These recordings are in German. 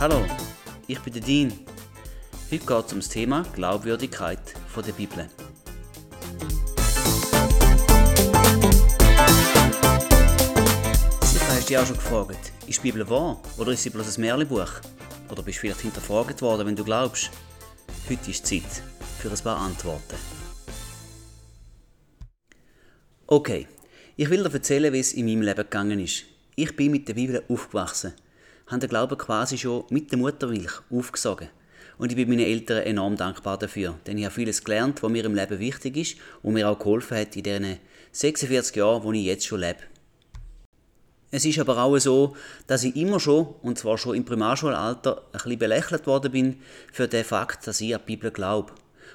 Hallo, ich bin der Dean. Heute geht es um das Thema Glaubwürdigkeit von der Bibel. Sicher hast du dich auch schon gefragt, ist die Bibel wahr oder ist sie bloß ein Märchenbuch? Oder bist du vielleicht hinterfragt worden, wenn du glaubst? Heute ist Zeit für ein paar Antworten. Okay, ich will dir erzählen, wie es in meinem Leben gegangen ist. Ich bin mit der Bibel aufgewachsen, habe den Glauben quasi schon mit der Muttermilch aufgesogen. Und ich bin meinen Eltern enorm dankbar dafür, denn ich habe vieles gelernt, was mir im Leben wichtig ist und mir auch geholfen hat in den 46 Jahren, wo ich jetzt schon lebe. Es ist aber auch so, dass ich immer schon, und zwar schon im Primarschulalter, ein bisschen belächelt worden bin für den Fakt, dass ich an die Bibel glaube.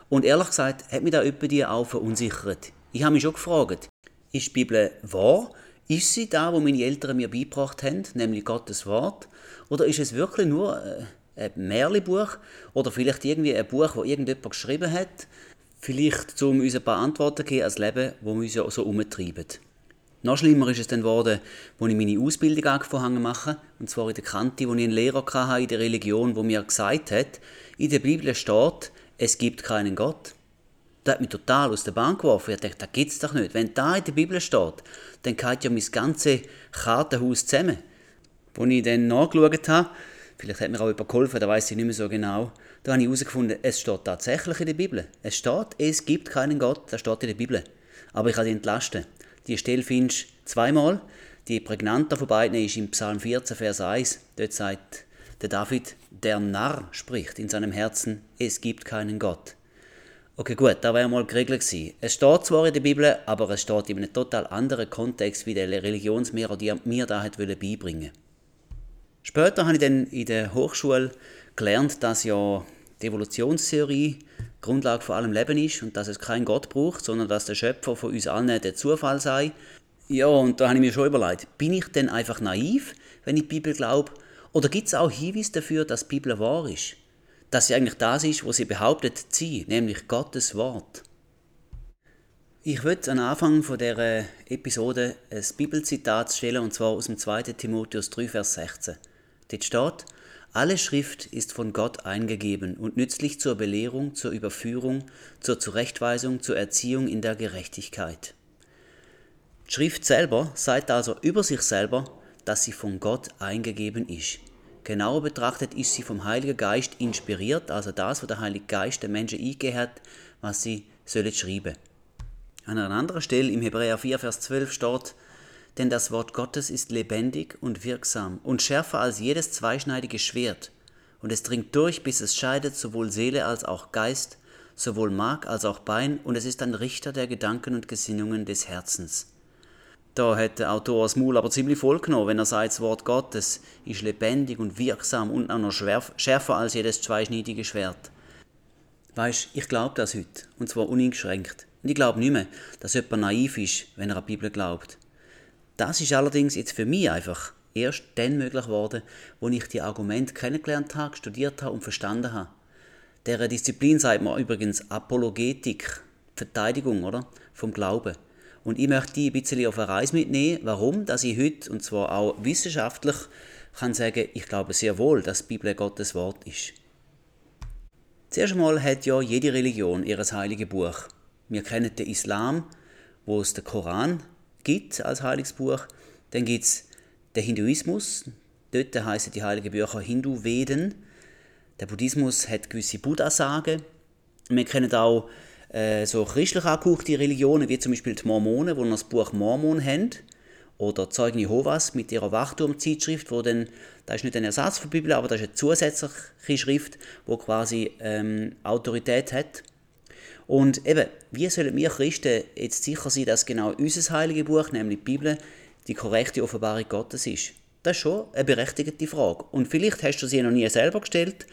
Und ehrlich gesagt hat mich da die auch verunsichert. Ich habe mich schon gefragt, ist die Bibel wahr? Ist sie da, wo meine Eltern mir beigebracht haben, nämlich Gottes Wort? Oder ist es wirklich nur äh, ein Märchenbuch oder vielleicht irgendwie ein Buch, das irgendjemand geschrieben hat? Vielleicht, um uns ein paar Antworten zu geben als Leben, wo wir uns ja so umtreiben. Noch schlimmer ist es dann geworden, als ich meine Ausbildung angefangen machen, und zwar in der Kante, wo ich einen Lehrer hatte in der Religion, wo mir gesagt hat, in der Bibel steht, es gibt keinen Gott. Das hat mich total aus der Bahn geworfen. Ich dachte, das gibt's doch nicht. Wenn da in der Bibel steht, dann geht ja mein ganzes Kartenhaus zusammen. Als ich dann nachgeschaut habe, vielleicht hat mir auch jemand geholfen, da weiß ich nicht mehr so genau, da habe ich herausgefunden, es steht tatsächlich in der Bibel. Es steht, es gibt keinen Gott, das steht in der Bibel. Aber ich habe dich entlasten. Die Stelle findest du zweimal. Die prägnanter von beiden ist im Psalm 14, Vers 1. Dort sagt der David, der Narr spricht in seinem Herzen, es gibt keinen Gott. Okay, gut, da wäre mal geregelt gewesen. Es steht zwar in der Bibel, aber es steht in einem total anderen Kontext, wie der Religionslehrer die mir da hat beibringen Später habe ich dann in der Hochschule gelernt, dass ja die Evolutionstheorie Grundlage von allem Leben ist und dass es keinen Gott braucht, sondern dass der Schöpfer von uns allen der Zufall sei. Ja, und da habe ich mir schon überlegt, bin ich denn einfach naiv, wenn ich die Bibel glaube? Oder gibt es auch Hinweise dafür, dass die Bibel wahr ist? Dass sie eigentlich das ist, was sie behauptet sein, nämlich Gottes Wort. Ich würde am Anfang von der Episode ein Bibelzitat stellen, und zwar aus dem 2. Timotheus 3, Vers 16. Dort steht, alle Schrift ist von Gott eingegeben und nützlich zur Belehrung, zur Überführung, zur Zurechtweisung, zur Erziehung in der Gerechtigkeit. Die Schrift selber sagt also über sich selber, dass sie von Gott eingegeben ist. Genauer betrachtet ist sie vom Heiligen Geist inspiriert, also das, was der Heilige Geist den Menschen eingegeben hat, was sie sollen schreiben. An einer anderen Stelle im Hebräer 4, Vers 12 steht, denn das Wort Gottes ist lebendig und wirksam und schärfer als jedes zweischneidige Schwert, und es dringt durch, bis es scheidet sowohl Seele als auch Geist, sowohl Mark als auch Bein, und es ist ein Richter der Gedanken und Gesinnungen des Herzens. Da hat der Autor das Maul aber ziemlich voll genommen, wenn er sagt, das Wort Gottes ist lebendig und wirksam und auch noch schärfer als jedes zweischneidige Schwert. Weißt, ich glaube das heute, und zwar uneingeschränkt. Und ich glaube nicht mehr, dass jemand naiv ist, wenn er an die Bibel glaubt. Das ist allerdings jetzt für mich einfach erst dann möglich geworden, wo ich die Argumente kennengelernt habe, studiert habe und verstanden habe. Deren Disziplin sagt man übrigens Apologetik, Verteidigung, oder? Vom Glauben. Und ich möchte die ein bisschen auf eine Reise mitnehmen, warum, dass ich heute, und zwar auch wissenschaftlich, kann sagen, ich glaube sehr wohl, dass die Bibel Gottes Wort ist. Zuerst einmal hat ja jede Religion ihr heiliges Buch. Wir kennen den Islam, wo es den Koran gibt als heiliges Buch. Dann gibt es den Hinduismus, dort heißen die heiligen Bücher Hindu-Veden. Der Buddhismus hat gewisse Buddha-Sagen. Wir kennen auch äh, so christlich angehauchte Religionen, wie zum Beispiel die Mormonen, die das Buch Mormon haben. Oder Zeugen Jehovas mit ihrer Wachturm-Zeitschrift, wo dann, das ist nicht ein Ersatz für die Bibel, aber das ist eine zusätzliche Schrift, wo quasi ähm, Autorität hat. Und eben, wie sollen wir Christen jetzt sicher sein, dass genau unser heilige Buch, nämlich die Bibel, die korrekte Offenbarung Gottes ist? Das ist schon eine berechtigte Frage. Und vielleicht hast du sie noch nie selber gestellt,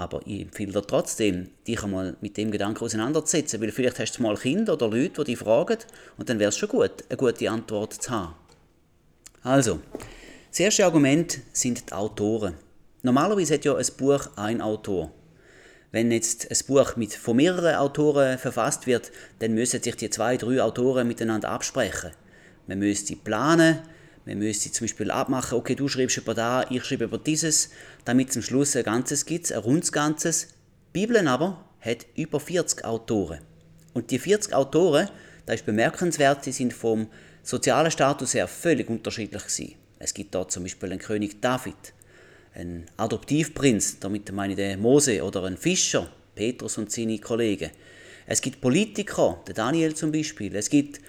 aber ich empfehle dir trotzdem, dich einmal mit dem Gedanken auseinanderzusetzen, weil vielleicht hast du mal Kinder oder Leute, die dich fragen, und dann wäre es schon gut, eine gute Antwort zu haben. Also, das erste Argument sind die Autoren. Normalerweise hat ja ein Buch ein Autor. Wenn jetzt ein Buch mit von mehreren Autoren verfasst wird, dann müssen sich die zwei, drei Autoren miteinander absprechen. Man müsste planen, Man müsste zum Beispiel abmachen, okay, du schreibst über da, ich schreibe über dieses, damit zum Schluss ein Ganzes gibt, ein rundes Ganzes. Die Bibel aber hat über 40 Autoren. Und die 40 Autoren, da ist bemerkenswert, sie sind vom sozialen Status her völlig unterschiedlich gewesen. Es gibt da zum Beispiel einen König David, einen Adoptivprinz, damit meine ich den Mose, oder einen Fischer, Petrus und seine Kollegen. Es gibt Politiker, der Daniel zum Beispiel. Es gibt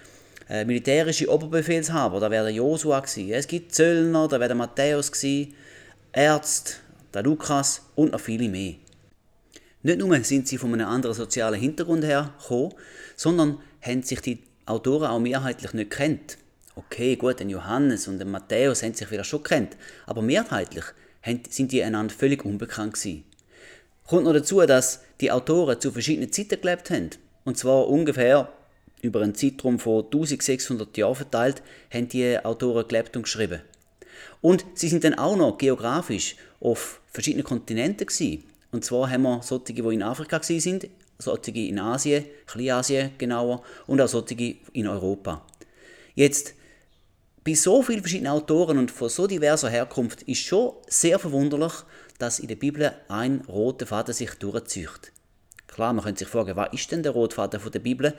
äh, militärische Oberbefehlshaber, da wäre der Josua gewesen. Es gibt Zöllner, da wäre Matthäus gewesen. Ärzte, der Lukas und noch viele mehr. Nicht nur sind sie von einem anderen sozialen Hintergrund her gekommen, sondern haben sich die Autoren auch mehrheitlich nicht kennt. Okay, gut, den Johannes und den Matthäus haben sich vielleicht schon kennt, aber mehrheitlich sind die einander völlig unbekannt gewesen. Kommt noch dazu, dass die Autoren zu verschiedenen Zeiten gelebt haben. Und zwar ungefähr über einen Zeitraum von 1600 Jahren verteilt, haben die Autoren gelebt und geschrieben. Und sie sind dann auch noch geografisch auf verschiedenen Kontinenten gewesen. Und zwar haben wir solche, die in Afrika sind, solche in Asien, Kleinasien genauer, und auch solche in Europa. Jetzt, bei so vielen verschiedenen Autoren und von so diverser Herkunft ist schon sehr verwunderlich, dass in der Bibel ein roter Faden sich durchzieht. Klar, man könnte sich fragen, was ist denn der rote Faden der Bibel?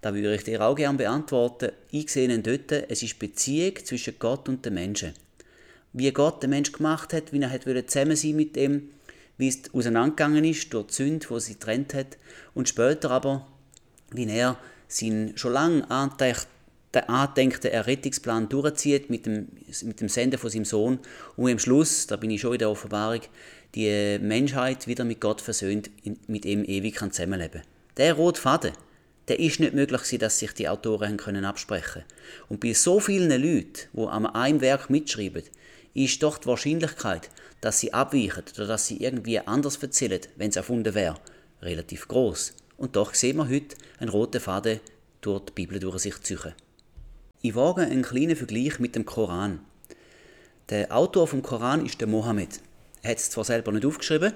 Da würde ich dir auch gerne beantworten. Ich sehe ihn dort, es ist Beziehung zwischen Gott und den Menschen. Wie Gott den Menschen gemacht hat, wie er hat zusammen sein mit ihm, wie es auseinandergegangen ist durch die Sünde, die sie getrennt hat, und später aber, wie er seinen schon lange angedenkten Errettungsplan durchzieht mit dem, mit dem Senden von seinem Sohn und am Schluss, da bin ich schon in der Offenbarung, die Menschheit wieder mit Gott versöhnt, mit ihm ewig kann zusammenleben. Der rote Faden, der ist nicht möglich dass sich die Autoren können absprechen Und bei so vielen Leuten, die an einem Werk mitschreiben, ist doch die Wahrscheinlichkeit, dass sie abweichen oder dass sie irgendwie anders erzählen, wenn es erfunden wäre, relativ groß. Und doch sehen wir heute einen roten Faden durch die Bibel durch sich ziehen. Ich wage einen kleinen Vergleich mit dem Koran. Der Autor vom Koran ist der Mohammed. Er hat es zwar selber nicht aufgeschrieben,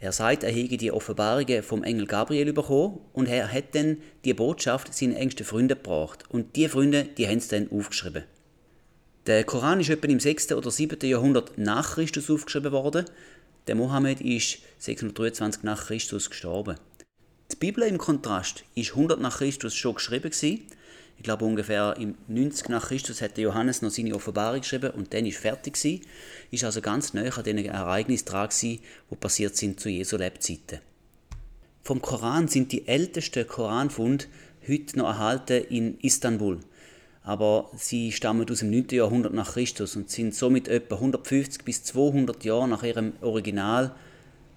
er sagt, er hege die Offenbarungen vom Engel Gabriel bekommen und er hat dann die Botschaft seinen engsten Freunden gebracht. Und die Freunde, die haben es dann aufgeschrieben. Der Koran ist etwa im 6. oder 7. Jahrhundert nach Christus aufgeschrieben worden. Der Mohammed ist 623 nach Christus gestorben. Die Bibel im Kontrast ist 100 nach Christus schon geschrieben gewesen ich glaube ungefähr im 90 nach Christus hat Johannes noch seine Offenbarung geschrieben und dann ist fertig gewesen. Ist also ganz nah an den Ereignissen dran gewesen, die passiert sind zu Jesu Lebzeiten. Vom Koran sind die ältesten Koranfunde heute noch erhalten in Istanbul. Aber sie stammen aus dem 9. Jahrhundert nach Christus und sind somit etwa 150 bis 200 Jahre nach ihrem Original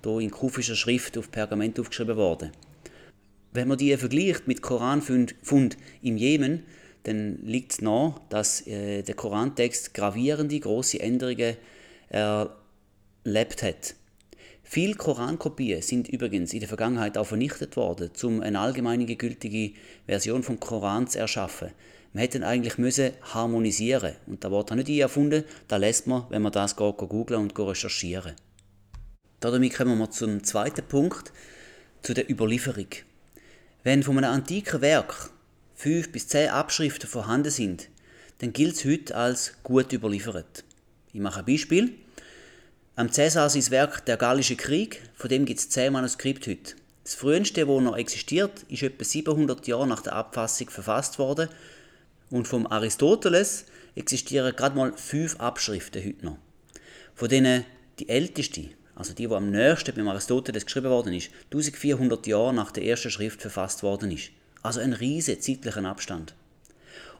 hier in kufischer Schrift auf Pergament aufgeschrieben worden. Wenn man die vergleicht mit Koranfund im Jemen, dann liegt es nahe, dass äh, der Korantext gravierende große Änderungen erlebt hat. Viele Korankopien sind übrigens in der Vergangenheit auch vernichtet worden, um eine allgemeine gültige Version vom Koran zu erschaffen. Man hätte eigentlich müssen harmonisieren und da Wort habe nicht ich erfunden, da lässt man, wenn man das geht, googeln und recherchieren. Damit kommen wir zum zweiten Punkt, zu der Überlieferung. Wenn von einem antiken Werk fünf bis zehn Abschriften vorhanden sind, dann gilt es heute als gut überliefert. Ich mache ein Beispiel. Am Cäsar sein Werk Der Gallische Krieg, von dem gibt es zehn Manuskripte heute. Das früheste, das noch existiert, ist etwa 700 Jahre nach der Abfassung verfasst worden und vom Aristoteles existieren gerade mal fünf Abschriften heute noch. Von denen die älteste, also die, die am nächsten beim Aristoteles geschrieben worden ist, 1400 Jahre nach der ersten Schrift verfasst worden ist. Also ein riesiger zeitlicher Abstand.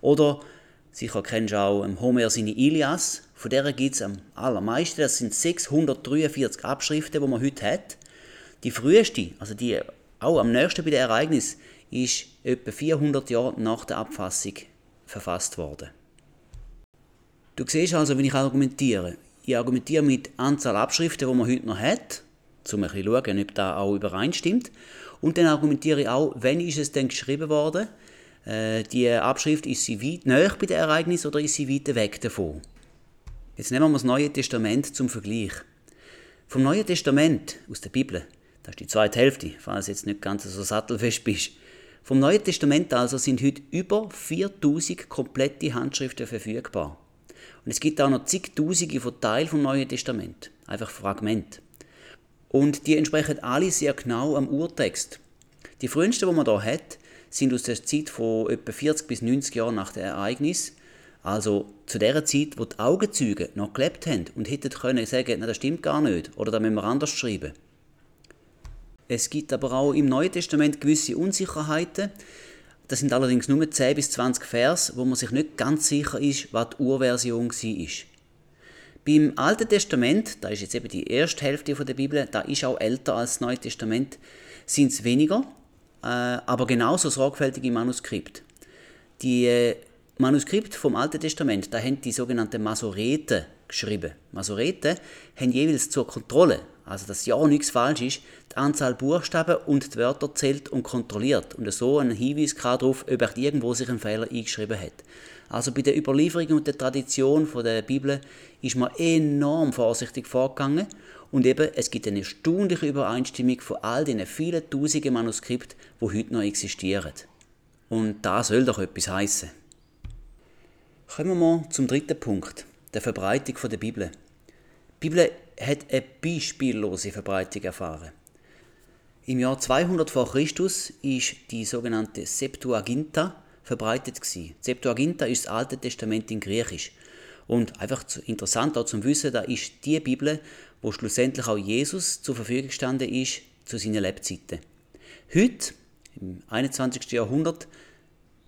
Oder, sicher kennst du auch Homer seine Ilias, von der gibt es am allermeisten, das sind 643 Abschriften, die man heute hat. Die früheste, also die auch am nächsten bei dem Ereignis, ist etwa 400 Jahre nach der Abfassung verfasst worden. Du siehst also, wenn ich argumentiere, ich argumentiere mit Anzahl Abschriften, die man heute noch hat, um ein bisschen zu schauen, ob das auch übereinstimmt. Und dann argumentiere ich auch, wann ist es denn geschrieben worden? Äh, die Abschrift, ist sie weit näher bei dem Ereignis oder ist sie weit weg davon? Jetzt nehmen wir das Neue Testament zum Vergleich. Vom Neuen Testament aus der Bibel, das ist die zweite Hälfte, falls jetzt nicht ganz so sattelfest bist. Vom Neuen Testament also sind heute über 4000 komplette Handschriften verfügbar. Und es gibt auch noch zigtausende von Teilen vom Neuen Testament, einfach Fragmente. Und die entsprechen alle sehr genau am Urtext. Die frühesten, die man da hat, sind aus der Zeit von etwa 40 bis 90 Jahren nach dem Ereignis. Also zu der Zeit, wo die Augenzeugen noch gelebt haben und hätten können sagen, na, das stimmt gar nicht oder da müssen wir anders schreiben. Es gibt aber auch im Neuen Testament gewisse Unsicherheiten. Das sind allerdings nur 10 bis 20 Vers, wo man sich nicht ganz sicher ist, was die Urversion war. Beim Alten Testament, da ist jetzt eben die erste Hälfte der Bibel, da ist auch älter als das Neue Testament, sind es weniger, äh, aber genauso sorgfältige Manuskript. Die äh, Manuskript vom Alten Testament, da haben die sogenannten Masoreten geschrieben. Masoreten haben jeweils zur Kontrolle also dass ja nichts falsch ist, die Anzahl Buchstaben und die Wörter zählt und kontrolliert und so einen Hinweis darauf, ob irgendwo sich ein Fehler eingeschrieben hat. Also bei der Überlieferung und der Tradition der Bibel ist man enorm vorsichtig vorgegangen und eben, es gibt eine erstaunliche Übereinstimmung von all den vielen tausenden Manuskripten, die heute noch existieren. Und da soll doch etwas heißen. Kommen wir zum dritten Punkt, der Verbreitung der Bibel. Die Bibel hat eine beispiellose Verbreitung erfahren. Im Jahr 200 vor Christus ist die sogenannte Septuaginta verbreitet gewesen. Septuaginta ist das Alte Testament in Griechisch. Und einfach interessant auch zum Wissen, da ist die Bibel, wo schlussendlich auch Jesus zur Verfügung gestanden ist zu seinen Lebzeiten. Heute, im 21. Jahrhundert,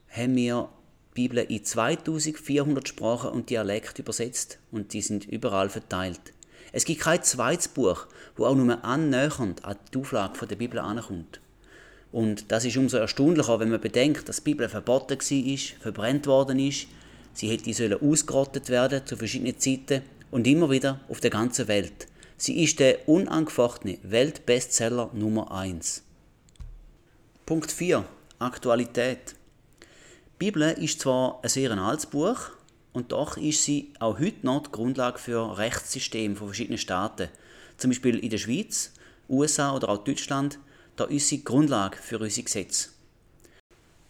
haben wir Bibel in 2400 Sprachen und Dialekte übersetzt und die sind überall verteilt. Es gibt kein zweites Buch, wo auch nur annähernd an die Auflage der Bibel ankommt. Und das ist umso erstaunlicher, wenn man bedenkt, dass die Bibel verboten war, verbrennt worden ist. Sie hätte sollen ausgerottet werden zu verschiedenen Zeiten und immer wieder auf der ganzen Welt. Sie ist der unangefochtene Weltbestseller Nummer 1. Punkt 4. Aktualität. Die Bibel ist zwar ein sehr altes Buch, und doch ist sie auch heute noch die Grundlage für Rechtssysteme von verschiedenen Staaten. Zum Beispiel in der Schweiz, USA oder auch Deutschland, da ist sie die Grundlage für unsere Gesetze.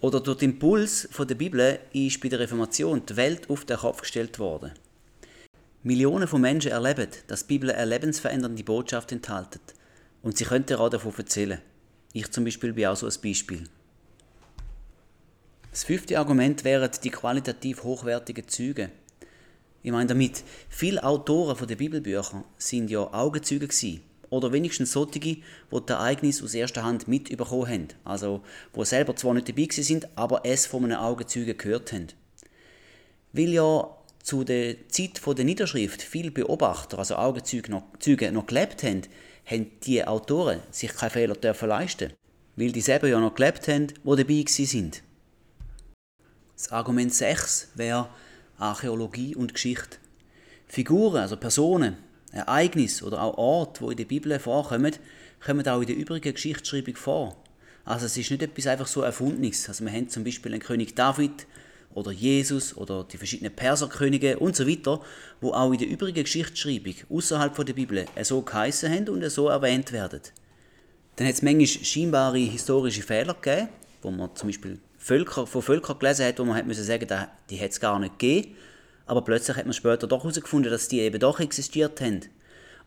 Oder durch den Impuls von der Bibel ist bei der Reformation die Welt auf den Kopf gestellt worden. Millionen von Menschen erleben, dass die Bibel eine lebensverändernde Botschaft enthält. Und sie könnten auch davon erzählen. Ich zum Beispiel bin auch so ein Beispiel. Das fünfte Argument wären die qualitativ hochwertigen Züge. Ich meine damit, viele Autoren von den Bibelbüchern sind ja Augenzeuge gewesen. Oder wenigstens solche, die das Ereignis aus erster Hand mitbekommen haben. Also, wo selber zwar nicht dabei sind, aber es von einem Augenzeugen gehört haben. Weil ja zu der Zeit der Niederschrift viele Beobachter, also Augenzeuge noch, Zeuge noch gelebt haben, haben die Autoren sich keine Fehler dürfen leisten. Weil die selber ja noch gelebt haben, wo dabei sind. Das Argument 6 wäre Archäologie und Geschichte. Figuren, also Personen, Ereignisse oder auch Orte, die in der Bibel vorkommen, kommen auch in der übrigen Geschichtsschreibung vor. Also es ist nicht etwas einfach so Erfundenes. Also wir haben zum Beispiel einen König David oder Jesus oder die verschiedenen Perserkönige und so weiter, wo auch in der übrigen Geschichtsschreibung außerhalb der Bibel so geheißen haben und so erwähnt werden. Dann hat es manchmal scheinbare historische Fehler gegeben, wo man zum Beispiel Völker, von Völkern gelesen hat, wo man hat müssen sagen, die hat es gar nicht gegeben. Aber plötzlich hat man später doch herausgefunden, dass die eben doch existiert haben.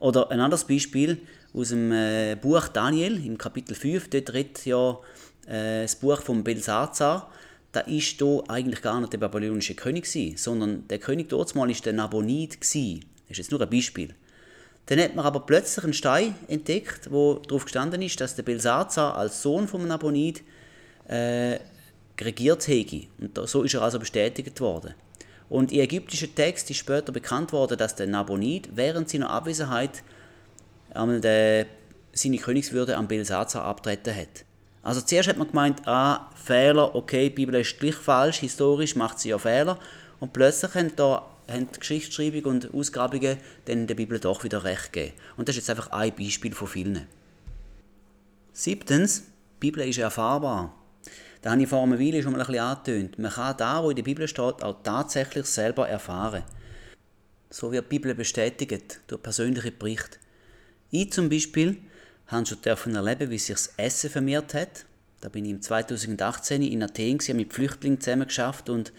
Oder ein anderes Beispiel aus dem äh, Buch Daniel, im Kapitel 5, dort redet ja äh, das Buch von Belsazar. Da ist da eigentlich gar nicht der babylonische König gewesen, sondern der König dort mal ist der Nabonid gewesen. Das ist jetzt nur ein Beispiel. Dann hat man aber plötzlich einen Stein entdeckt, wo darauf gestanden ist, dass der Belsazar als Sohn vom Nabonid äh, regiert hätte. Und so ist er also bestätigt worden. Und in ägyptischen Text ist später bekannt worden, dass der Nabonid während seiner Abwesenheit der, seine Königswürde am Belsazar abtreten hat. Also zuerst hat man gemeint, ah, Fehler, okay, die Bibel ist gleich falsch, historisch macht sie ja Fehler. Und plötzlich haben, da, haben die Geschichtsschreibung und Ausgrabungen dann der Bibel doch wieder recht gegeben. Und das ist jetzt einfach ein Beispiel von vielen. Siebtens, die Bibel ist erfahrbar. Da habe ich vor einer Weile schon mal ein bisschen angetönt. Man kann da, wo in der Bibel steht, auch tatsächlich selber erfahren. So wird die Bibel bestätigt durch persönliche Berichte. Ich zum Beispiel habe schon erleben, wie sich das Essen vermehrt hat. Da bin ich im 2018 in Athen mit Flüchtlingen zusammen geschafft und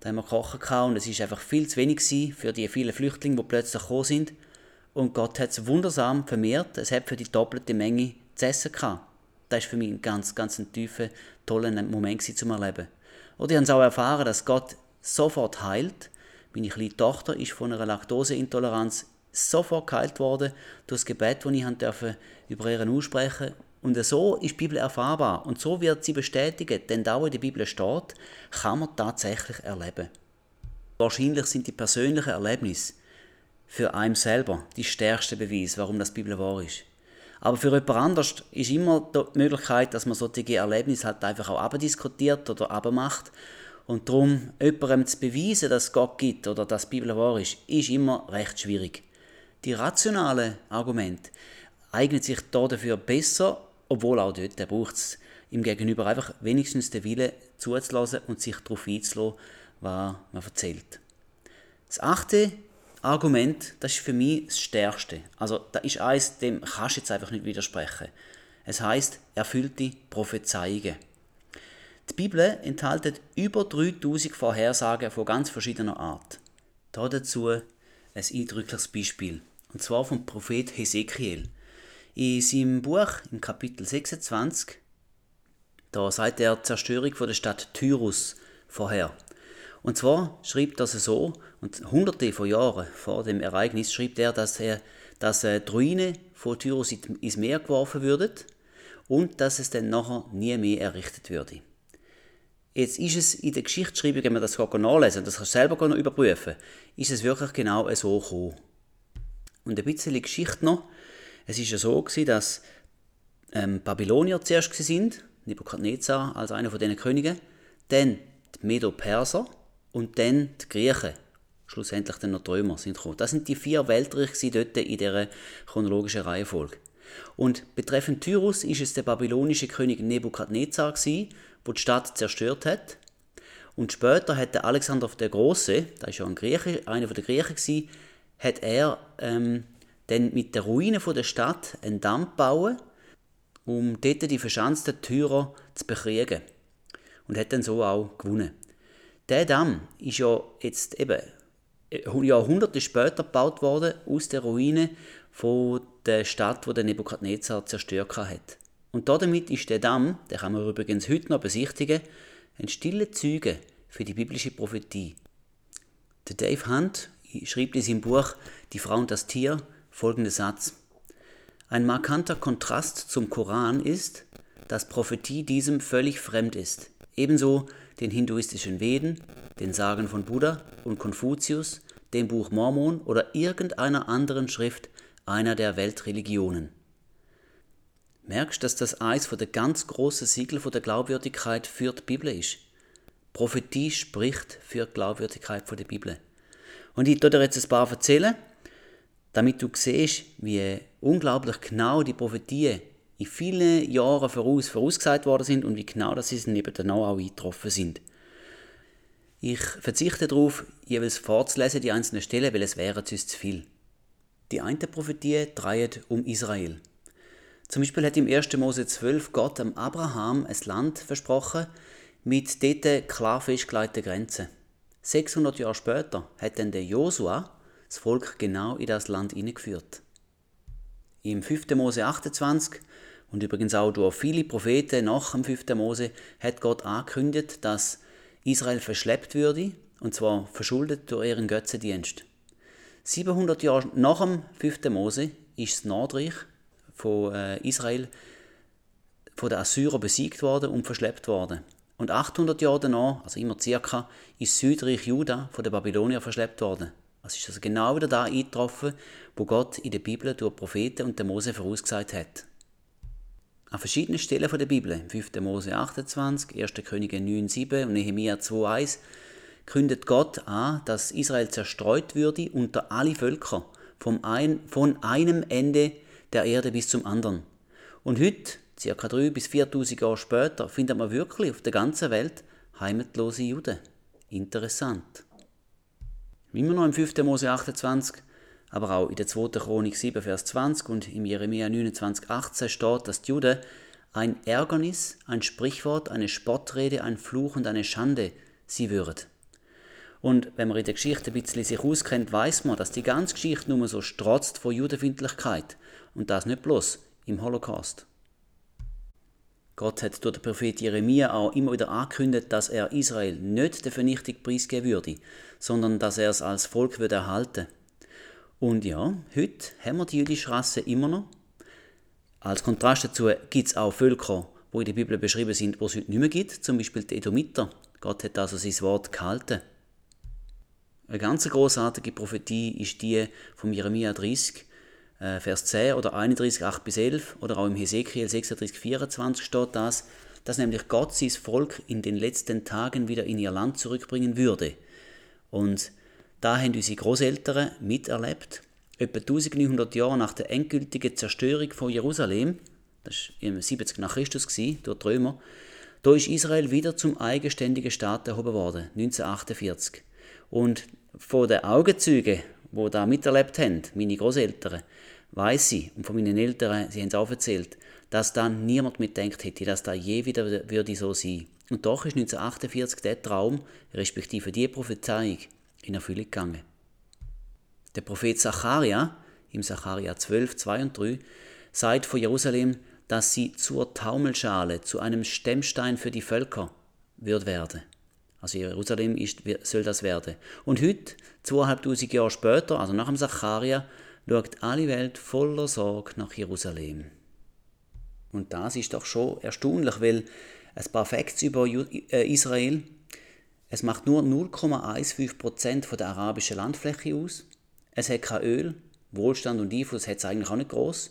Da haben wir gekocht und es war einfach viel zu wenig für die vielen Flüchtlinge, die plötzlich gekommen sind. Und Gott hat es wundersam vermehrt. Es hat für die doppelte Menge zu essen gehabt. Das war für mich ein ganz, ganz ein tiefer, toller Moment zum Erleben. Oder ich habe es auch erfahren, dass Gott sofort heilt. Meine kleine Tochter ist von einer Laktoseintoleranz sofort geheilt worden durch das Gebet, das ich durfte über ihren aussprechen Und so ist die Bibel erfahrbar und so wird sie bestätigt, denn da, wo in Bibel steht, kann man tatsächlich erleben. Wahrscheinlich sind die persönlichen Erlebnisse für einen selber die stärkste Beweis, warum das Bibel wahr ist. Aber für jemand anders ist immer die Möglichkeit, dass man solche Erlebnisse halt einfach auch abdiskutiert oder abmacht. Und darum, jemandem zu beweisen, dass es Gott gibt oder dass die Bibel wahr ist, ist immer recht schwierig. Die rationalen Argumente eignen sich da dafür besser, obwohl auch dort braucht es im Gegenüber einfach wenigstens den Willen zuzulassen und sich darauf einzulassen, was man erzählt. Das achte Argument, das ist für mich das Stärkste. Also da ist eins, dem kannst du jetzt einfach nicht widersprechen. Es heißt erfüllte Prophezeiungen. Die Bibel enthält über 3000 Vorhersagen von ganz verschiedener Art. Da dazu ein eindrückliches Beispiel. Und zwar vom Prophet Hesekiel. In seinem Buch, im Kapitel 26, da sagt er Zerstörung von der Stadt Tyrus vorher. Und zwar schrieb das so, und hunderte von Jahren vor dem Ereignis schrieb er, dass, er, dass äh, die Ruine von Tyrus ins Meer geworfen würden und dass es dann nachher nie mehr errichtet würde. Jetzt ist es in der Geschichtsschreibung, wenn man das nachlesen das kannst du selber noch überprüfen, ist es wirklich genau so gekommen. Und ein bisschen Geschichte noch. Es ist ja so gewesen, dass ähm, Babylonier zuerst sind, Nebukadnezar als einer von diesen Königen, dann die Medo-Perser, und dann die Griechen, schlussendlich dann noch die Römer sind gekommen. Das sind die vier Weltreiche dort in dieser chronologischen Reihenfolge. Und betreffend Tyrus ist es der babylonische König Nebukadnezar der die Stadt zerstört hat. Und später hat der Alexander der Große, da ist ja ein Grieche, einer der Griechen gewesen, hat er ähm, dann mit der Ruine der Stadt einen Damm bauen, um dort die verschanzten Tyrer zu bekriegen. Und hat dann so auch gewonnen. Der Damm ist ja jetzt eben äh, Jahrhunderte später gebaut worden aus der Ruine von der Stadt, wo der Nebukadnezar zerstört hat. Und damit ist der Damm, den kann man übrigens heute noch besichtigen, ein stiller Zeuge für die biblische Prophetie. Der Dave Hunt schrieb in seinem Buch Die Frau und das Tier folgenden Satz. Ein markanter Kontrast zum Koran ist, dass Prophetie diesem völlig fremd ist. Ebenso den hinduistischen Veden, den Sagen von Buddha und Konfuzius, dem Buch Mormon oder irgendeiner anderen Schrift einer der Weltreligionen. Merkst, dass das eins von der ganz großen Siegel von der Glaubwürdigkeit für die Bibel ist? Prophetie spricht für die Glaubwürdigkeit von der Bibel. Und ich dir jetzt ein paar erzählen, damit du siehst, wie unglaublich genau die Prophetien in vielen Jahren voraus vorausgesagt worden sind und wie genau das sie eben dann auch eingetroffen sind. Ich verzichte darauf, jeweils vorzulesen, die einzelnen Stellen, weil es wäre zu viel. Die eine Prophetie dreht um Israel. Zum Beispiel hat im 1. Mose 12 Gott am Abraham ein Land versprochen mit dort klar festgelegten Grenzen. 600 Jahre später hat dann der Josua das Volk genau in das Land hineingeführt. Im 5. Mose 28 und übrigens auch durch viele Propheten nach dem 5. Mose hat Gott angekündigt, dass Israel verschleppt würde, und zwar verschuldet durch ihren Götzendienst. 700 Jahre nach dem 5. Mose ist das Nordreich von äh, Israel von den Assyrern besiegt worden und verschleppt worden. Und 800 Jahre danach, also immer circa, ist Südreich Juda von den Babyloniern verschleppt worden. Es ist also genau wieder da eingetroffen, wo Gott in der Bibel durch Propheten und den Mose vorausgesagt hat. An verschiedenen Stellen der Bibel, im 5. Mose 28, 1. Könige 9, 7 und Nehemiah 2, 1, kündet Gott an, dass Israel zerstreut würde unter alle Völker, vom ein, von einem Ende der Erde bis zum anderen. Und heute, ca. 3 bis 4000 Jahre später, findet man wirklich auf der ganzen Welt heimatlose Juden. Interessant. Immer noch im 5. Mose 28 aber auch in der 2. Chronik 7, Vers 20 und im Jeremia 29, 18 steht, dass die Juden ein Ärgernis, ein Sprichwort, eine Spottrede, ein Fluch und eine Schande sie würden. Und wenn man in der Geschichte ein bisschen sich auskennt, weiß man, dass die ganze Geschichte nur so strotzt von Judenfindlichkeit. Und das nicht bloß im Holocaust. Gott hat durch den Prophet Jeremia auch immer wieder angekündigt, dass er Israel nicht der Vernichtung preisgeben würde, sondern dass er es als Volk würde erhalten. Und ja, heute haben wir die jüdische Rasse immer noch. Als Kontrast dazu gibt es auch Völker, wo in der Bibel beschrieben sind, wo es heute nicht mehr gibt, zum Beispiel die Edomiter. Gott hat also sein Wort gehalten. Eine ganz großartige Prophetie ist die von Jeremia 30, äh, Vers 10 oder 31, 8 bis 11 oder auch im Hesekiel 36, 24 steht das, dass nämlich Gott sein Volk in den letzten Tagen wieder in ihr Land zurückbringen würde. Und da haben unsere Großeltern miterlebt, etwa 1900 Jahre nach der endgültigen Zerstörung von Jerusalem, das war im 70 nach Christus durch die Römer, da ist Israel wieder zum eigenständigen Staat erhoben worden, 1948. Und von den Augenzeugen, die da miterlebt haben, meine Großeltern, weiß ich, und von meinen Eltern, sie haben es auch erzählt, dass da niemand mitdenkt hätte, dass da je wieder würde so sein. Und doch ist 1948 der Traum, respektive die Prophezeiung, in Erfüllung gegangen. Der Prophet Zacharia, im Zacharia 12, 2 und 3, sagt von Jerusalem, dass sie zur Taumelschale, zu einem Stemmstein für die Völker wird werden. Also Jerusalem ist, soll das werden. Und heute, zweieinhalbtausend Jahre später, also nach dem Zacharia, schaut alle Welt voller Sorge nach Jerusalem. Und das ist doch schon erstaunlich, weil ein paar Facts über äh, Israel, es macht nur 0,15% der arabischen Landfläche aus. Es hat kein Öl, Wohlstand und Einfluss hat es eigentlich auch nicht groß.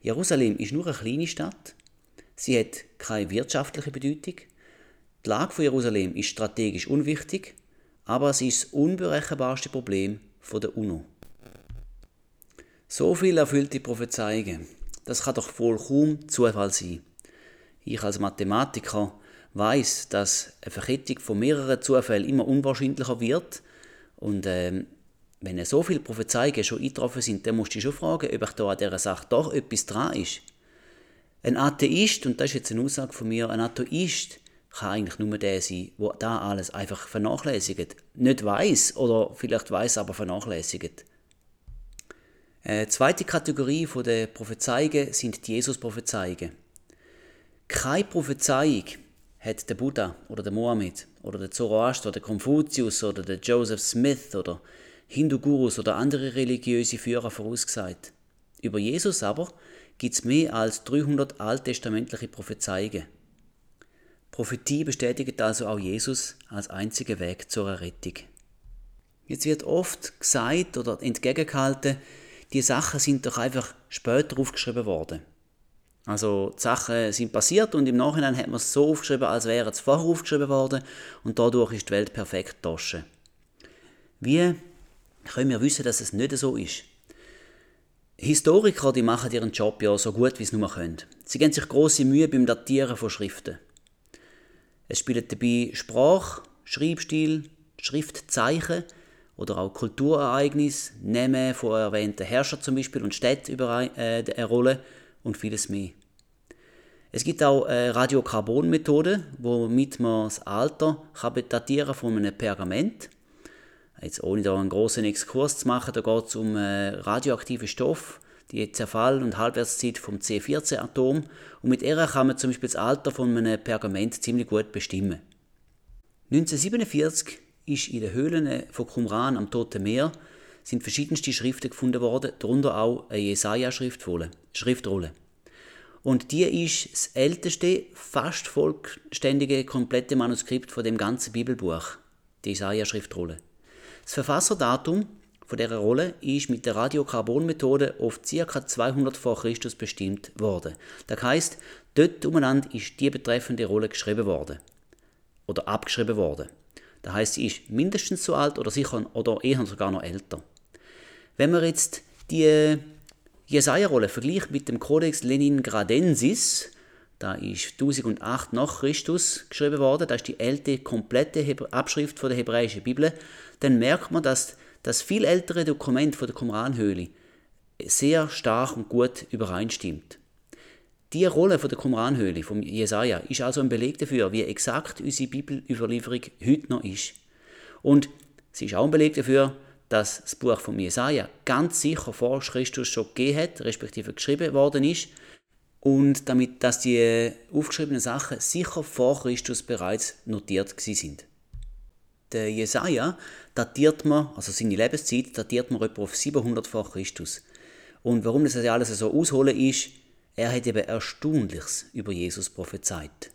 Jerusalem ist nur eine kleine Stadt. Sie hat keine wirtschaftliche Bedeutung. Die Lage von Jerusalem ist strategisch unwichtig, aber sie ist das unberechenbarste Problem der UNO. So viel erfüllte Prophezeiungen. Das kann doch wohl kaum Zufall sein. Ich als Mathematiker weiß, dass eine Verkettung von mehreren Zufällen immer unwahrscheinlicher wird. Und ähm, wenn so viele Prophezeiungen schon eingetroffen sind, dann musst du schon fragen, ob ich da an dieser Sache doch etwas dran ist. Ein Atheist, und das ist jetzt eine Aussage von mir, ein Atheist kann eigentlich nur der sein, der da alles einfach vernachlässigt. Nicht weiß oder vielleicht weiß, aber vernachlässigt. Eine äh, zweite Kategorie der Prophezeiungen sind die Jesus-Prophezeiungen. Keine Prophezeiung hat der Buddha oder der Mohammed oder der Zoroaster oder der Konfuzius oder der Joseph Smith oder Hindu-Gurus oder andere religiöse Führer vorausgesagt. Über Jesus aber gibt es mehr als 300 alttestamentliche Prophezeiungen. Prophetie bestätigt also auch Jesus als einziger Weg zur Errettung. Jetzt wird oft gesagt oder entgegengehalten, die Sachen sind doch einfach später aufgeschrieben worden. Also die Sachen sind passiert und im Nachhinein hat man es so aufgeschrieben, als wäre es vorher aufgeschrieben worden und dadurch ist die Welt perfekt getauscht. Wie können wir wissen, dass es nicht so ist? Historiker die machen ihren Job ja so gut, wie sie nur können. Sie geben sich große Mühe beim Datieren von Schriften. Es spielen dabei Sprache, Schreibstil, Schriftzeichen oder auch Kulturereignisse, Namen von erwähnten Herrschern zum Beispiel und Städten über äh, eine Rolle und vieles mehr. Es gibt auch eine Radiokarbon-Methode, womit man das Alter kann datieren von einem Pergament. Jetzt ohne da einen großen Exkurs zu machen, da geht es um äh, radioaktive Stoff, die Zerfall- und Halbwertszeit vom C14-Atom und mit ihr kann man zum Beispiel das Alter von einem Pergament ziemlich gut bestimmen. 1947 ist in den Höhlen von Qumran am Toten Meer sind verschiedenste Schriften gefunden worden, darunter auch eine Jesaja-Schriftrolle. Und die ist das älteste, fast vollständige, komplette Manuskript von dem ganzen Bibelbuch, die Jesaja-Schriftrolle. Das Verfasserdatum von dieser Rolle ist mit der Radiokarbonmethode auf ca. 200 vor Christus bestimmt worden. Das heißt, dort umeinander ist die betreffende Rolle geschrieben worden oder abgeschrieben worden. Das heißt, sie ist mindestens so alt oder sicher oder eher sogar noch älter. Wenn man jetzt die Jesaja-Rolle vergleicht mit dem Codex Leningradensis, da ist 1008 nach Christus geschrieben worden, das ist die älteste komplette Abschrift von der hebräischen Bibel, dann merkt man, dass das viel ältere Dokument von der Qumran-Höhle sehr stark und gut übereinstimmt. Die Rolle von der Qumran-Höhle, vom Jesaja, ist also ein Beleg dafür, wie exakt unsere Bibelüberlieferung heute noch ist. Und Sie ist auch ein Beleg dafür, dass das Buch von Jesaja ganz sicher vor Christus schon gegeben hat, respektive geschrieben worden ist. Und damit, dass die aufgeschriebenen Sachen sicher vor Christus bereits notiert sind. Der Jesaja datiert man, also seine Lebenszeit, datiert man etwa auf 700 vor Christus. Und warum das alles so ausholen ist, er hat eben Erstaunliches über Jesus prophezeit.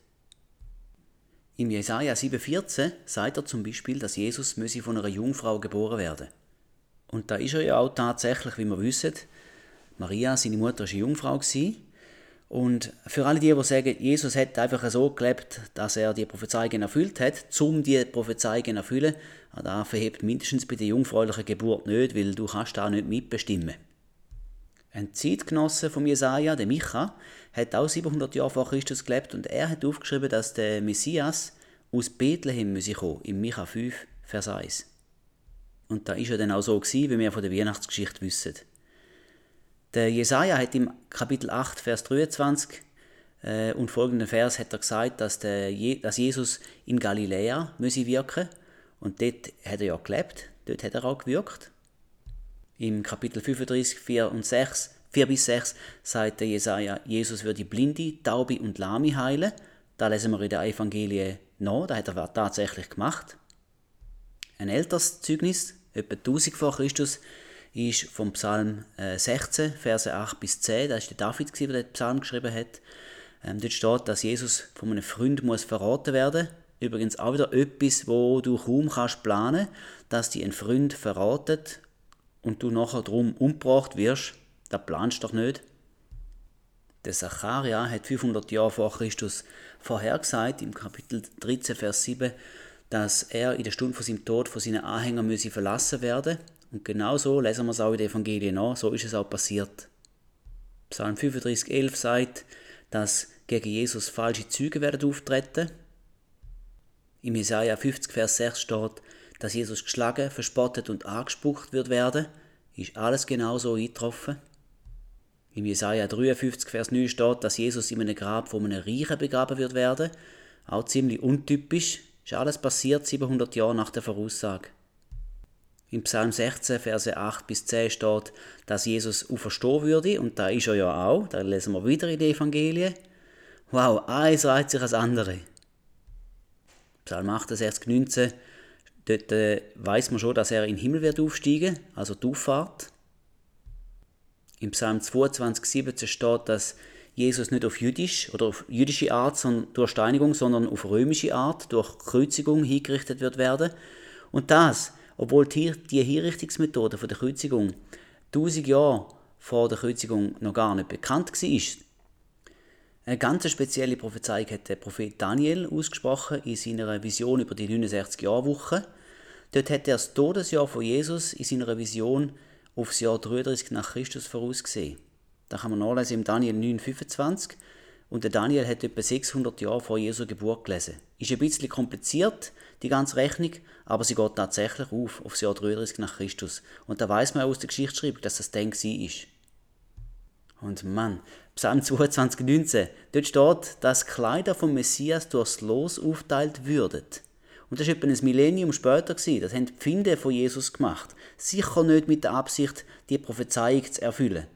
Im Jesaja 7,14 sagt er zum Beispiel, dass Jesus von einer Jungfrau geboren werden Und da ist er ja auch tatsächlich, wie wir wissen. Maria, seine Mutter, war eine Jungfrau. Und für alle die, die sagen, Jesus hat einfach so gelebt, dass er die Prophezeiungen erfüllt hat, um die Prophezeiungen erfüllen, da verhebt mindestens bei der jungfräulichen Geburt nicht, weil du kannst da nicht mitbestimmen. Ein Zeitgenosse von Jesaja, der Micha, hat auch 700 Jahre vor Christus gelebt und er hat aufgeschrieben, dass der Messias aus Bethlehem müsse kommen, im Micha 5, Vers 1. Und da ist er dann auch so gewesen, wie wir von der Weihnachtsgeschichte wissen. Der Jesaja hat im Kapitel 8, Vers 23 äh, und folgenden Vers hat er gesagt, dass, der Je dass Jesus in Galiläa müsse wirken und dort hat er ja gelebt, dort hat er auch gewirkt. Im Kapitel 35, 4 und 6, 4 bis 6 sagt der Jesaja, Jesus würde Blinde, Taube und Lahme heilen. Da lesen wir in der Evangelie noch, da hat er tatsächlich gemacht. Ein älteres Zeugnis, etwa 1000 vor Christus, ist vom Psalm 16, äh, Verse 8 bis 10. Da ist der David, der den Psalm geschrieben hat. Ähm, dort steht, dass Jesus von einem Freund muss verraten werden. Übrigens auch wieder etwas, wo du kaum kannst planen, dass die ein Freund verratet und du nachher drum umgebracht wirst, das planst du doch nicht. Der Zacharia hat 500 Jahre vor Christus vorhergesagt, im Kapitel 13, Vers 7, dass er in der Stunde von seinem Tod von seinen Anhängern müsse verlassen werden. Und genau so lesen wir es auch in den Evangelien nach, so ist es auch passiert. Psalm 35, 11 sagt, dass gegen Jesus falsche Züge werden auftreten. Im Jesaja 50, Vers 6 steht, dass Jesus geschlagen, verspottet und angespuckt wird werden, ist alles genau so eingetroffen. Im Jesaja 53, Vers 9 steht, dass Jesus in einem Grab von einem Reichen begraben wird werden. Auch ziemlich untypisch, ist alles passiert 700 Jahre nach der Voraussage. Im Psalm 16, Verse 8 bis 10 steht, dass Jesus auferstehen würde, und da ist er ja auch, da lesen wir wieder in den Evangelien. Wow, eins reiht sich als andere. Psalm 68, 19 Dort äh, weiß man schon, dass er in den Himmel wird aufsteigen, also die Auffahrt. Im Psalm 22, 17 steht, dass Jesus nicht auf jüdisch oder auf jüdische Art sondern durch Steinigung, sondern auf römische Art durch Kreuzigung hingerichtet wird werden. Und das, obwohl die, die Hinrichtungsmethode von der Kreuzigung 1000 Jahre vor der Kreuzigung noch gar nicht bekannt war. Eine ganz spezielle Prophezeiung hat der Prophet Daniel ausgesprochen in seiner Vision über die 69 Jahrwoche. Dort hat er das Todesjahr von Jesus in seiner Vision aufs Jahr 33 nach Christus vorausgesehen. Da kann man nachlesen im Daniel 9,25 und der Daniel hat etwa 600 Jahre vor Jesu Geburt gelesen. Ist ein bisschen kompliziert, die ganze Rechnung, aber sie geht tatsächlich auf, aufs Jahr 33 nach Christus. Und da weiß man aus der Geschichtsschreibung, dass das dann ist. Und Mann, Psalm 22, 19, dort steht, dass Kleider vom Messias durchs Los aufteilt würden. Und das war etwa ein Millennium später. Das haben die Pfinde von Jesus gemacht. Sicher nicht mit der Absicht, die Prophezeiung zu erfüllen.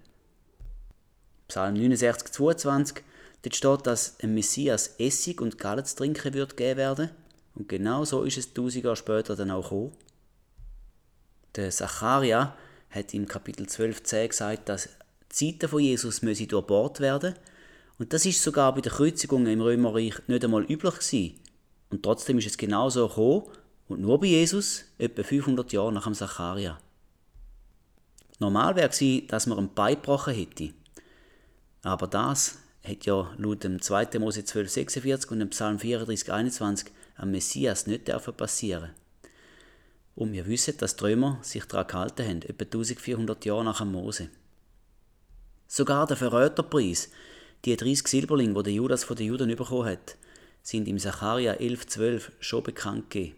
Psalm 69, 22, dort steht, dass ein Messias Essig und Gallen zu trinken wird geben werden. Und genau so ist es tausend Jahre später dann auch gekommen. Der Zacharia hat im Kapitel 12, 10 gesagt, dass die Zeiten von Jesus müsse durchbohrt werden. Und das ist sogar bei den Kreuzigungen im Römerreich nicht einmal üblich gewesen. Und trotzdem ist es genauso gekommen und nur bei Jesus, etwa 500 Jahre nach dem Zacharia. Normal wäre es, dass man ein Bein gebrochen hätte. Aber das hat ja laut dem 2. Mose 12, 46 und dem Psalm 34, 21 am Messias nicht dürfen passieren. Und wir wissen, dass die Römer sich daran gehalten haben, etwa 1400 Jahre nach dem Mose. Sogar der Verräterpreis, die 30 Silberlinge, die der Judas von den Juden bekommen hat, sind im Sacharja 11,12 schon bekannt gegeben.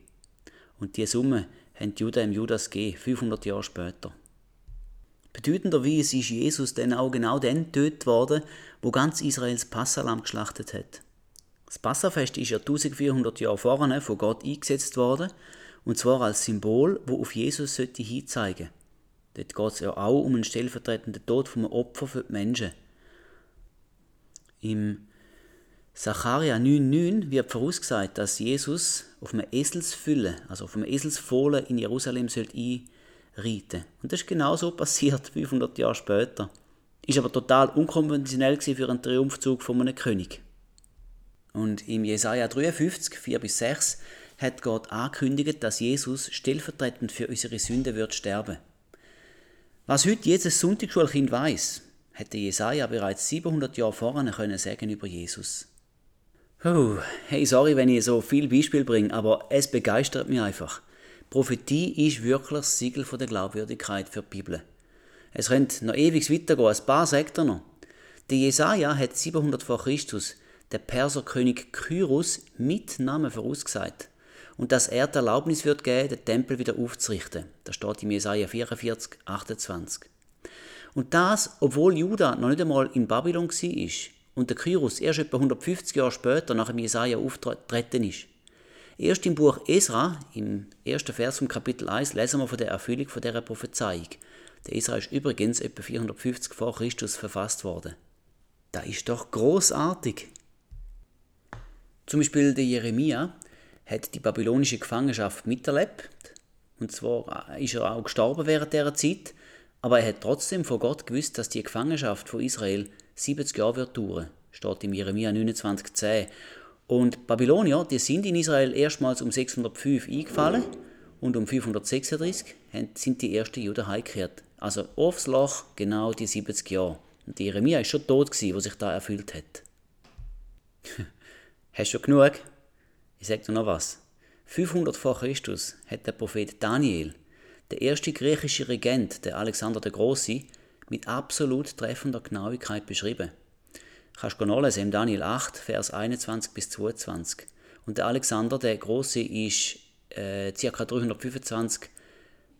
Und diese Summe haben die Juden im Judas gegeben, 500 Jahre später. Bedeutenderweise ist Jesus dann auch genau dann tötet worden, wo ganz Israels Passalam geschlachtet hat. Das Passafest ist ja 1400 Jahre vorne von Gott eingesetzt worden Und zwar als Symbol, wo auf Jesus sollte hinzeigen. Dort geht es ja auch um einen stellvertretenden Tod vom Opfer für die Menschen. Im Sacharja 9,9 wird vorausgesagt, dass Jesus auf einem Eselsfülle, also auf einem Eselsfohlen in Jerusalem sollte einreiten. Und das ist genau so passiert, 500 Jahre später. Ist aber total unkonventionell für einen Triumphzug von einem König. Und im Jesaja 53, 4 bis 6 hat Gott angekündigt, dass Jesus stellvertretend für unsere Sünden wird sterben. Was heute jedes Sonntagsschulkind weiß, hätte Jesaja bereits 700 Jahre voran können sagen über Jesus. Oh, hey, sorry, wenn ich so viel Beispiel bringe, aber es begeistert mich einfach. Prophetie ist wirklich das Siegel der Glaubwürdigkeit für die Bibel. Es könnte noch ewig weitergehen, ein paar er noch. Der Jesaja hat 700 vor Christus der Perserkönig Kyros mit Namen vorausgesagt und dass er die Erlaubnis wird geben, den Tempel wieder aufzurichten. Das steht im Jesaja 44, 28. Und das, obwohl Juda noch nicht einmal in Babylon war und der Kyros erst etwa 150 Jahre später nach dem Jesaja auftreten ist. Erst im Buch Esra, im ersten Vers vom Kapitel 1, lesen wir von der Erfüllung von dieser Prophezeiung. Der Esra ist übrigens etwa 450 vor Christus verfasst worden. Da ist doch großartig. Zum Beispiel der Jeremia hat die babylonische Gefangenschaft miterlebt. Und zwar ist er auch gestorben während dieser Zeit, aber er hat trotzdem von Gott gewusst, dass die Gefangenschaft von Israel 70 Jahre wird dauern. Steht im Jeremia 29,10. Und Babylonier, die sind in Israel erstmals um 605 eingefallen und um 536 sind die ersten Juden heimgekehrt. Also aufs Loch genau die 70 Jahre. Und Jeremia ist schon tot gewesen, wo sich da erfüllt hat. Hast du schon genug? Ich sage dir noch was. 500 vor Christus hat der Prophet Daniel, der erste griechische Regent, der Alexander der Große, mit absolut treffender Genauigkeit beschrieben. Kannst du nachlesen im Daniel 8, Vers 21 bis 22. Und der Alexander der Große ist äh, ca. 325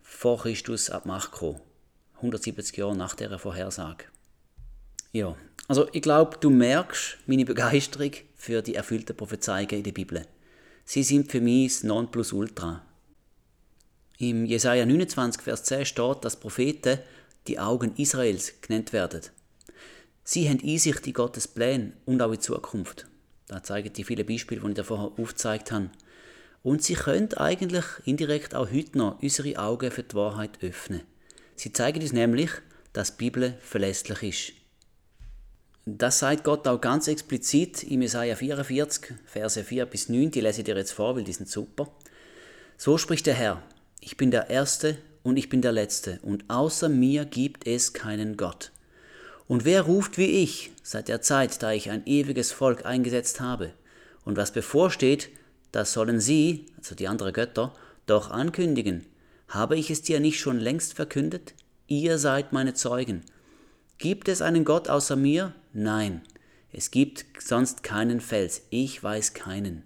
vor Christus ab Macht gekommen. 170 Jahre nach der Vorhersage. Ja, also ich glaube, du merkst meine Begeisterung für die erfüllten Prophezeiungen in der Bibel. Sie sind für mich das Nonplusultra. Im Jesaja 29, Vers 10 steht, dass Propheten die Augen Israels genannt werden. Sie haben Einsicht in Gottes Pläne und auch in Zukunft. Da zeigen die vielen Beispiele, die ich dir vorher aufgezeigt habe. Und sie können eigentlich indirekt auch heute noch unsere Augen für die Wahrheit öffnen. Sie zeigen uns nämlich, dass die Bibel verlässlich ist. Das sagt Gott auch ganz explizit im Jesaja 44, Verse 4 bis 9. Die lese ich dir jetzt vor, weil die sind super. So spricht der Herr: Ich bin der Erste und ich bin der Letzte, und außer mir gibt es keinen Gott. Und wer ruft wie ich seit der Zeit, da ich ein ewiges Volk eingesetzt habe? Und was bevorsteht, das sollen sie, also die anderen Götter, doch ankündigen. Habe ich es dir nicht schon längst verkündet? Ihr seid meine Zeugen. Gibt es einen Gott außer mir? Nein. Es gibt sonst keinen Fels. Ich weiß keinen.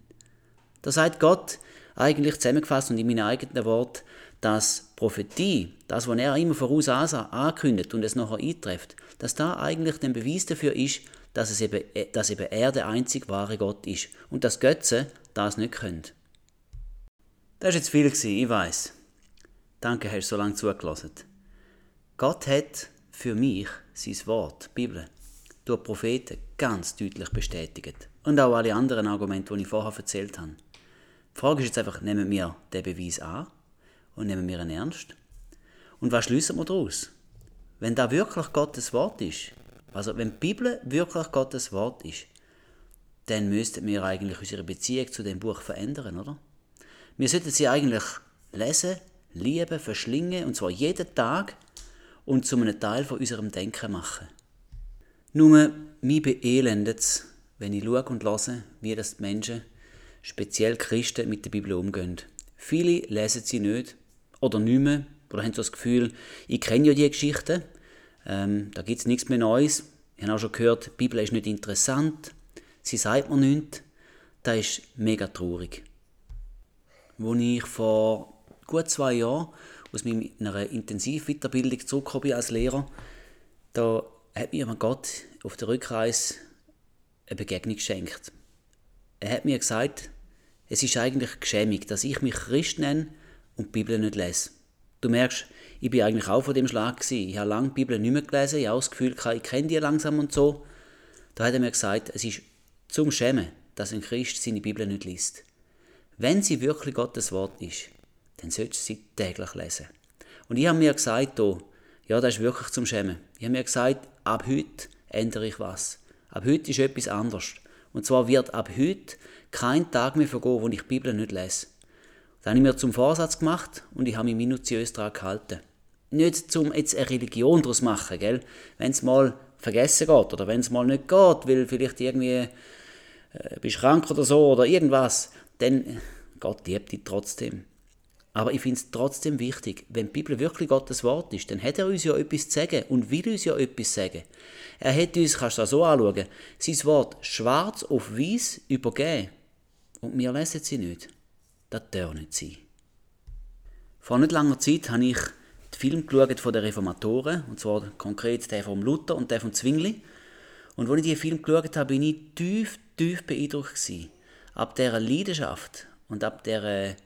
Da sagt Gott eigentlich zusammengefasst und in meinen eigenen Worten, dass Prophetie, das, was er immer voraus ankündigt und es nachher eintrifft, dass da eigentlich der Beweis dafür ist, dass, es eben, dass eben er der einzig wahre Gott ist und dass Götze das nicht können. Das war jetzt viel, ich weiß. Danke, hast du so lange zugelassen. Gott hat für mich sein Wort, die Bibel, durch Propheten ganz deutlich bestätigt. Und auch alle anderen Argumente, die ich vorher erzählt habe. Die Frage ist jetzt einfach, nehmen wir den Beweis an und nehmen wir ihn ernst? Und was schließen wir daraus? Wenn da wirklich Gottes Wort ist, also wenn die Bibel wirklich Gottes Wort ist, dann müssten wir eigentlich unsere Beziehung zu dem Buch verändern, oder? Wir sollten sie eigentlich lesen, lieben, verschlingen, und zwar jeden Tag und zu einem Teil von unserem Denken machen. Nur, mich beelendet es, wenn ich schaue und höre, wie das die Menschen, speziell Christen, mit der Bibel umgehen. Viele lesen sie nicht oder nicht mehr, oder haben so das Gefühl, ich kenne ja die Geschichte, ähm, da gibt es nichts mehr Neues. Ich habe auch schon gehört, die Bibel ist nicht interessant, sie sagt mir nichts. Das ist mega traurig. Als ich vor gut zwei Jahren aus meiner Intensivweiterbildung zurückgekommen als Lehrer, da hat mir Gott auf der Rückreise eine Begegnung geschenkt. Er hat mir gesagt, es ist eigentlich geschämig, dass ich mich Christ nenne, und die Bibel nicht lese. Du merkst, ich bin eigentlich auch von dem Schlag gewesen. Ich habe lange die Bibel nicht mehr gelesen, ich habe das Gefühl, ich kenne die langsam und so. Da hat er mir gesagt, es ist zum Schämen, dass ein Christ seine Bibel nicht liest. Wenn sie wirklich Gottes Wort ist, dann solltest du sie täglich lesen. Und ich habe mir gesagt, oh, ja, das ist wirklich zum Schämen. Ich habe mir gesagt, ab heute ändere ich was. Ab heute ist etwas anders. Und zwar wird ab heute kein Tag mehr vergehen, wo ich die Bibel nicht lese. Das habe ich mir zum Vorsatz gemacht und ich habe mich minutiös daran gehalten. Nicht zum jetzt eine Religion daraus machen, gell? Wenn es mal vergessen geht oder wenn es mal nicht geht, weil vielleicht irgendwie äh, bist krank oder so oder irgendwas, dann Gott liebt dich trotzdem. Aber ich finde es trotzdem wichtig, wenn die Bibel wirklich Gottes Wort ist, dann hat er uns ja etwas zu sagen und will uns ja etwas sagen. Er hat uns, kannst du das so anschauen, sein Wort schwarz auf weiß übergeben. Und wir lesen sie nicht. Das darf nicht sein. Vor nicht langer Zeit habe ich den Film geschaut von den Reformatoren, und zwar konkret der von Luther und der von Zwingli. Und als ich diesen Film geschaut habe, bin ich tief, tief beeindruckt gewesen. Ab dieser Leidenschaft und ab dieser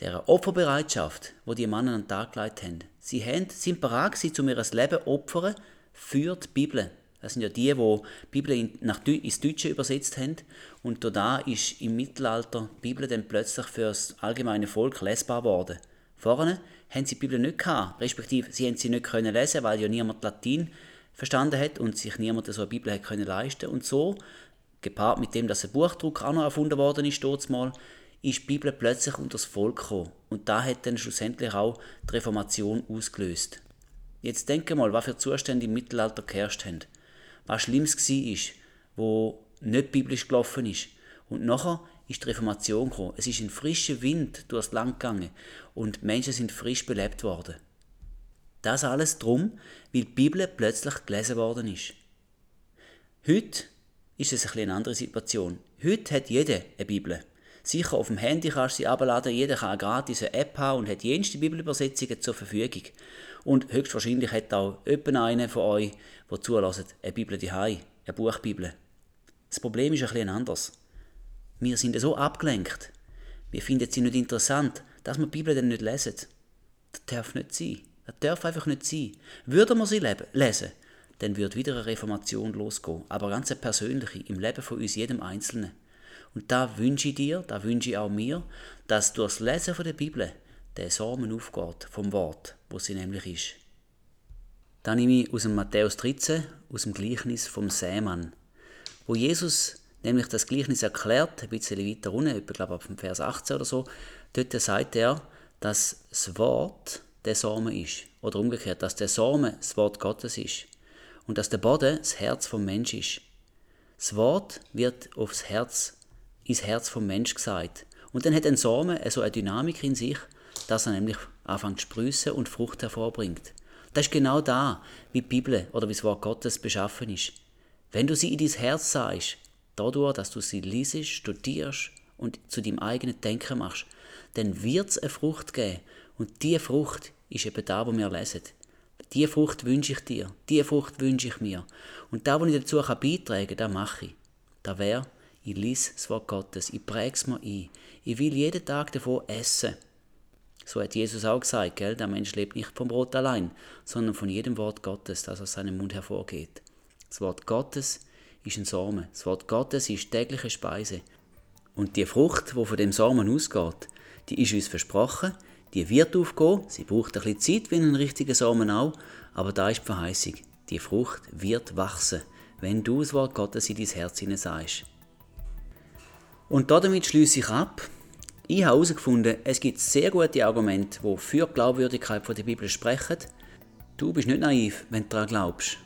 der Opferbereitschaft, wo die Männer an den Tag gelegt haben. Sie haben, sind bereit gewesen, um ihr Leben opfern für die Bibel. Das sind ja die, die die Bibel nach, ins Deutsche übersetzt haben. Und da ist im Mittelalter die Bibel dann plötzlich für das allgemeine Volk lesbar geworden. Vorne haben sie die Bibel nicht gehabt, respektive sie haben sie nicht können lesen, weil ja niemand Latein verstanden hat und sich niemand so eine Bibel hat können leisten. Und so, gepaart mit dem, dass ein Buchdruck auch noch erfunden worden ist, mal, ist die Bibel plötzlich unter das Volk gekommen. Und da hat dann schlussendlich auch die Reformation ausgelöst. Jetzt denke mal, was für Zustände im Mittelalter geherrscht haben. Was Schlimmes war, wo nicht biblisch gelaufen ist. Und nachher ist die Reformation gekommen. Es ist ein frischer Wind durchs Land gegangen und Menschen sind frisch belebt worden. Das alles drum, weil die Bibel plötzlich gelesen worden ist. Heute ist es ein eine andere Situation. Heute hat jeder eine Bibel. Sicher, auf dem Handy kannst du sie abladen, jeder kann eine gratis App haben und hat jenste Bibelübersetzungen zur Verfügung. Und höchstwahrscheinlich hat auch jemand einer von euch, der zulässt, eine Bibel daheim, eine Buchbibel. Das Problem ist ein bisschen anders. Wir sind so abgelenkt. Wir finden sie nicht interessant, dass wir die Bibel dann nicht lesen. Das darf nicht sein. Das darf einfach nicht sein. Würden wir sie lesen, dann würde wieder eine Reformation losgehen. Aber ganz eine persönliche, im Leben von uns jedem Einzelnen. Und da wünsche ich dir, da wünsche ich auch mir, dass durch das Lesen von der Bibel der Samen aufgeht vom Wort, wo sie nämlich ist. Da nehme ich aus dem Matthäus 13, aus dem Gleichnis vom Sämann, wo Jesus nämlich das Gleichnis erklärt, ein bisschen weiter unten, ich glaube ab dem Vers 18 oder so, dort sagt er, dass das Wort der Samen ist. Oder umgekehrt, dass der Samen das Wort Gottes ist. Und dass der Boden das Herz vom Mensch ist. Das Wort wird aufs Herz ins Herz vom Mensch gesagt. Und dann hat ein Samen so eine Dynamik in sich, dass er nämlich anfängt zu sprießen und Frucht hervorbringt. Das ist genau da, wie die Bibel oder wie das Wort Gottes beschaffen ist. Wenn du sie in dein Herz sagst, dadurch, dass du sie liest, studierst und zu deinem eigenen Denken machst, dann wird es eine Frucht geben. Und diese Frucht ist eben da, wo wir lesen. Diese Frucht wünsche ich dir, diese Frucht wünsche ich mir. Und da, wo ich dazu beitragen kann, das mache ich. Da wäre ich lese das Wort Gottes, ich präge es mir ein. Ich will jeden Tag davon essen. So hat Jesus auch gesagt, gell? der Mensch lebt nicht vom Brot allein, sondern von jedem Wort Gottes, das aus seinem Mund hervorgeht. Das Wort Gottes ist ein Samen. Das Wort Gottes ist tägliche Speise. Und die Frucht, die von dem Samen ausgeht, die ist uns versprochen, die wird aufgehen. Sie braucht ein bisschen Zeit, wie ein richtiger Samen auch, aber da ist die Verheißung. Die Frucht wird wachsen, wenn du das Wort Gottes in dein Herz hinein sagst. Und damit schließe ich ab. Ich habe herausgefunden, es gibt sehr gute Argumente, die für die Glaubwürdigkeit der Bibel sprechen. Du bist nicht naiv, wenn du daran glaubst.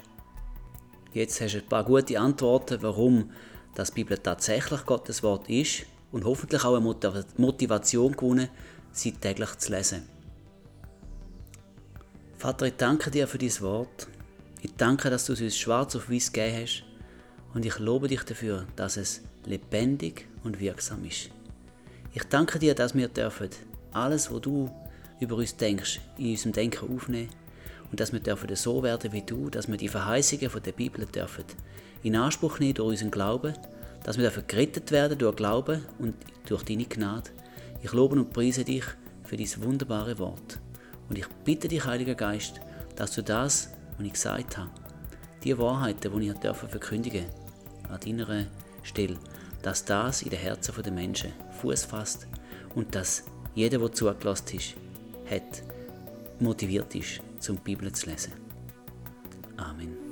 Jetzt hast du ein paar gute Antworten, warum das Bibel tatsächlich Gottes Wort ist und hoffentlich auch eine Motivation gewonnen, sie täglich zu lesen. Vater, ich danke dir für dein Wort. Ich danke, dass du es uns schwarz auf weiß gegeben hast. Und ich lobe dich dafür, dass es lebendig und wirksam ist. Ich danke dir, dass wir dürfen alles, was du über uns denkst, in unserem Denken aufnehmen und dass wir dürfen so werden wie du, dass wir die Verheißungen von der Bibel dürfen in Anspruch nehmen durch unseren Glauben, dass wir dürfen gerettet werden durch Glauben und durch deine Gnade. Ich lobe und preise dich für dieses wunderbare Wort. Und ich bitte dich, Heiliger Geist, dass du das, was ich gesagt habe, die Wahrheiten, die ich verkündigen an deiner Stelle, dass das in den Herzen der Menschen Fuß fasst und dass jeder, der zugelassen ist, hat, motiviert ist, zum Bibel zu lesen. Amen.